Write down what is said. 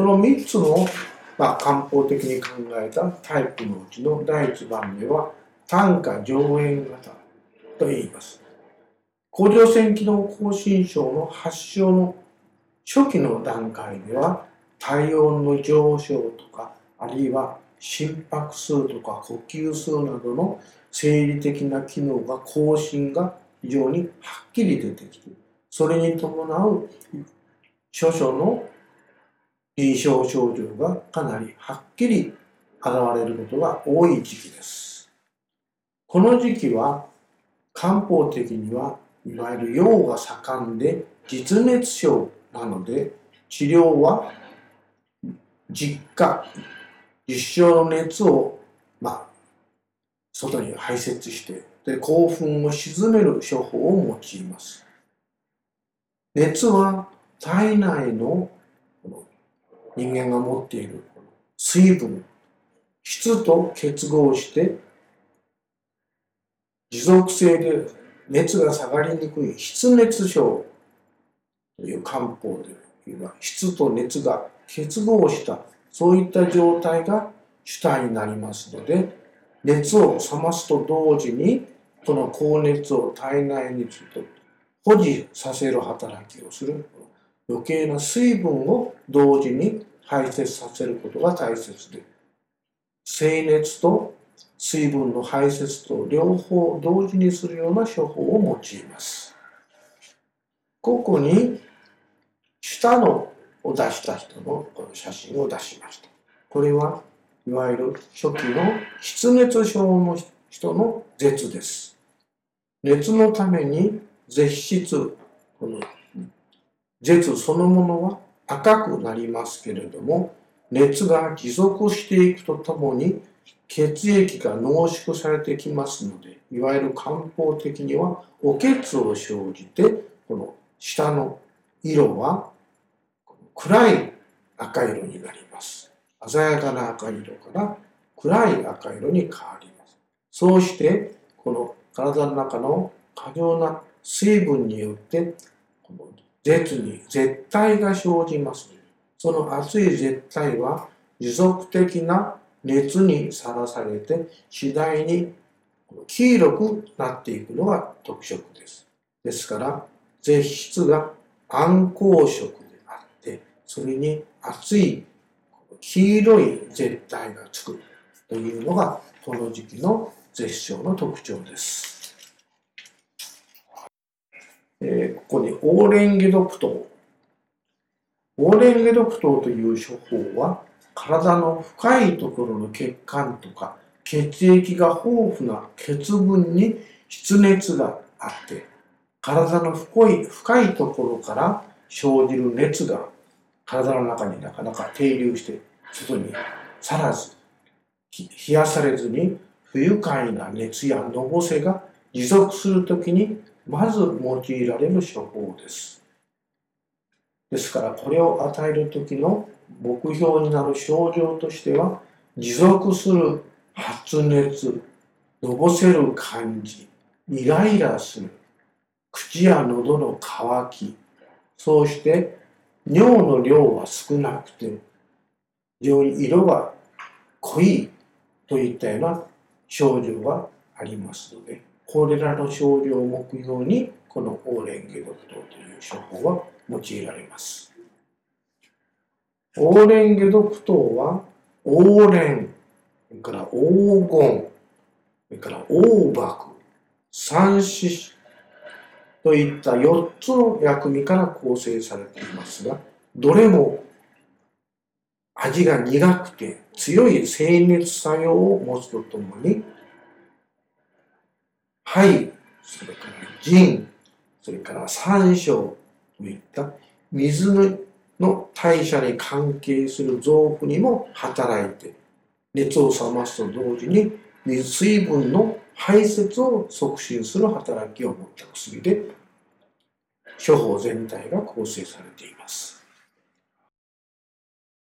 その3つの、まあ、漢方的に考えたタイプのうちの第1番目は単価上縁型と言います。甲状腺機能亢進症の発症の初期の段階では体温の上昇とかあるいは心拍数とか呼吸数などの生理的な機能が更新が非常にはっきり出てきてそれに伴う諸々の臨床症状がかなりはっきり現れることが多い時期です。この時期は漢方的にはいわゆる陽が盛んで実熱症なので治療は実家実証の熱をまあ外に排泄してで興奮を鎮める処方を用います熱は体内の人間が持っている水分質と結合して持続性で熱が下がりにくい湿熱症という漢方でいうは質と熱が結合したそういった状態が主体になりますので熱を冷ますと同時にこの高熱を体内に保持させる働きをする余計な水分を同時に排泄させることが大切で静熱と水分の排泄と両方同時にするような処方を用います。ここに下のを出した人のこの写真を出しました。これはいわゆる初期の湿熱症の人の舌です。熱のために絶質、この舌そのものは赤くなりますけれども、熱が持続していくとともに血液が濃縮されてきますので、いわゆる漢方的にはお血を生じて、この下の色は暗い赤色になります。鮮やかな赤色から暗い赤色に変わります。そうして、この体の中の過剰な水分によって、この絶に絶対が生じます。その熱い絶対は持続的な熱にさらされて次第に黄色くなっていくのが特色です。ですから絶質が暗光色であってそれに熱い黄色い絶対がつくというのがこの時期の絶症の特徴です。えー、ここにオーレンゲドプトオーレンゲドプトという処方は体の深いところの血管とか血液が豊富な血分に湿熱があって体の深い深いところから生じる熱が体の中になかなか停留して外にさらず冷やされずに不愉快な熱やのぼせが持続するときにまず用いられる処方です。ですからこれを与える時の目標になる症状としては持続する発熱のぼせる感じイライラする口や喉の渇きそうして尿の量は少なくて非常に色が濃いといったような症状がありますのでこれらの症状を目標にこのオーレンゲドクトという処方は用いられます。オーレンゲドクトは、オーレン、それから黄金、それから黄幕、三子といった4つの薬味から構成されていますが、どれも味が苦くて強い清熱作用を持つとともに、肺、それから腎、それから山椒といった水のの代謝に関係する臓腑にも働いて熱を冷ますと同時に水分の排泄を促進する働きを持った薬で処方全体が構成されています。